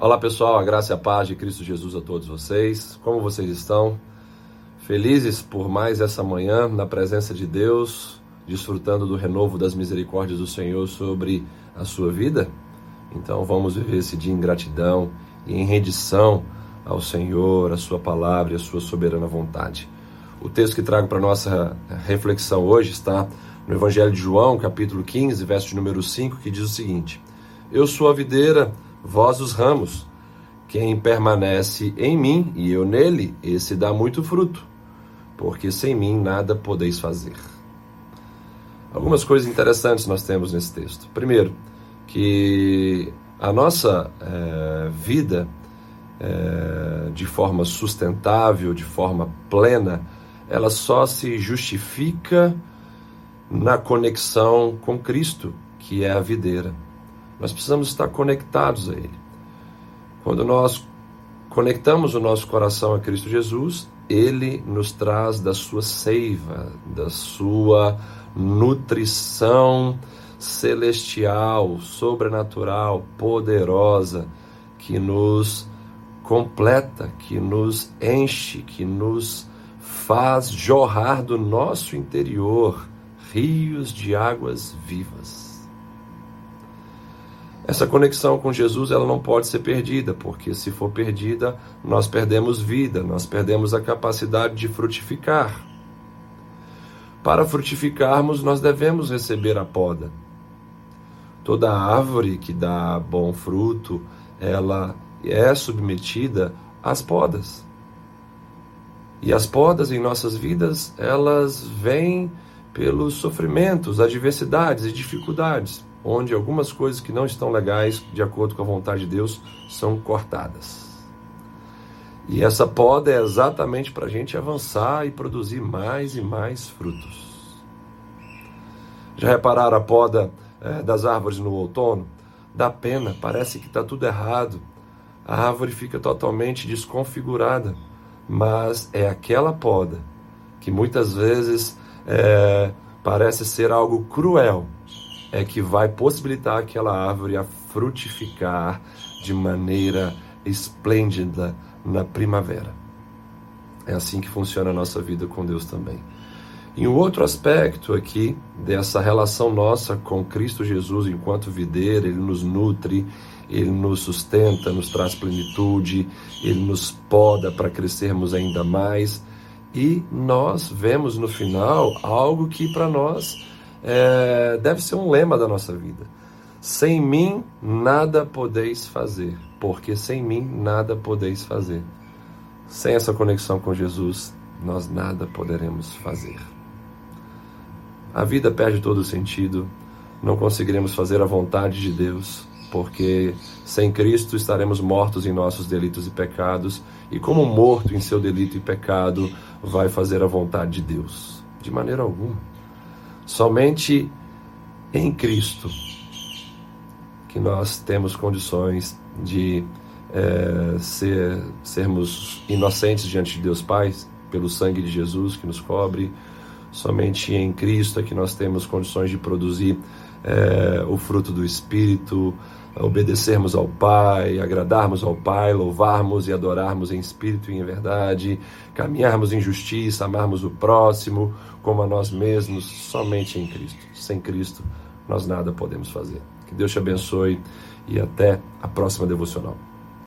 Olá pessoal, a graça e a paz de Cristo Jesus a todos vocês. Como vocês estão? Felizes por mais essa manhã na presença de Deus, desfrutando do renovo das misericórdias do Senhor sobre a sua vida? Então vamos viver esse dia em gratidão e em rendição ao Senhor, a sua palavra e a sua soberana vontade. O texto que trago para nossa reflexão hoje está no Evangelho de João, capítulo 15, verso número 5, que diz o seguinte: Eu sou a videira vós os ramos. Quem permanece em mim e eu nele, esse dá muito fruto, porque sem mim nada podeis fazer. Algumas coisas interessantes nós temos nesse texto. Primeiro, que a nossa é, vida é, de forma sustentável, de forma plena, ela só se justifica na conexão com Cristo, que é a videira. Nós precisamos estar conectados a Ele. Quando nós conectamos o nosso coração a Cristo Jesus, Ele nos traz da sua seiva, da sua nutrição celestial, sobrenatural, poderosa, que nos completa, que nos enche, que nos faz jorrar do nosso interior rios de águas vivas. Essa conexão com Jesus ela não pode ser perdida, porque se for perdida, nós perdemos vida, nós perdemos a capacidade de frutificar. Para frutificarmos, nós devemos receber a poda. Toda árvore que dá bom fruto, ela é submetida às podas. E as podas em nossas vidas, elas vêm pelos sofrimentos, adversidades e dificuldades onde algumas coisas que não estão legais, de acordo com a vontade de Deus, são cortadas. E essa poda é exatamente para a gente avançar e produzir mais e mais frutos. Já repararam a poda é, das árvores no outono? Dá pena, parece que está tudo errado. A árvore fica totalmente desconfigurada, mas é aquela poda que muitas vezes é, parece ser algo cruel, é que vai possibilitar aquela árvore a frutificar de maneira esplêndida na primavera. É assim que funciona a nossa vida com Deus também. E um outro aspecto aqui dessa relação nossa com Cristo Jesus enquanto videira, ele nos nutre, ele nos sustenta, nos traz plenitude, ele nos poda para crescermos ainda mais. E nós vemos no final algo que para nós é, deve ser um lema da nossa vida. Sem mim nada podeis fazer, porque sem mim nada podeis fazer. Sem essa conexão com Jesus, nós nada poderemos fazer. A vida perde todo o sentido, não conseguiremos fazer a vontade de Deus, porque sem Cristo estaremos mortos em nossos delitos e pecados, e como morto em seu delito e pecado, vai fazer a vontade de Deus? De maneira alguma. Somente em Cristo que nós temos condições de é, ser, sermos inocentes diante de Deus Pai, pelo sangue de Jesus que nos cobre. Somente em Cristo é que nós temos condições de produzir é, o fruto do Espírito, obedecermos ao Pai, agradarmos ao Pai, louvarmos e adorarmos em espírito e em verdade, caminharmos em justiça, amarmos o próximo como a nós mesmos, somente em Cristo. Sem Cristo, nós nada podemos fazer. Que Deus te abençoe e até a próxima devocional.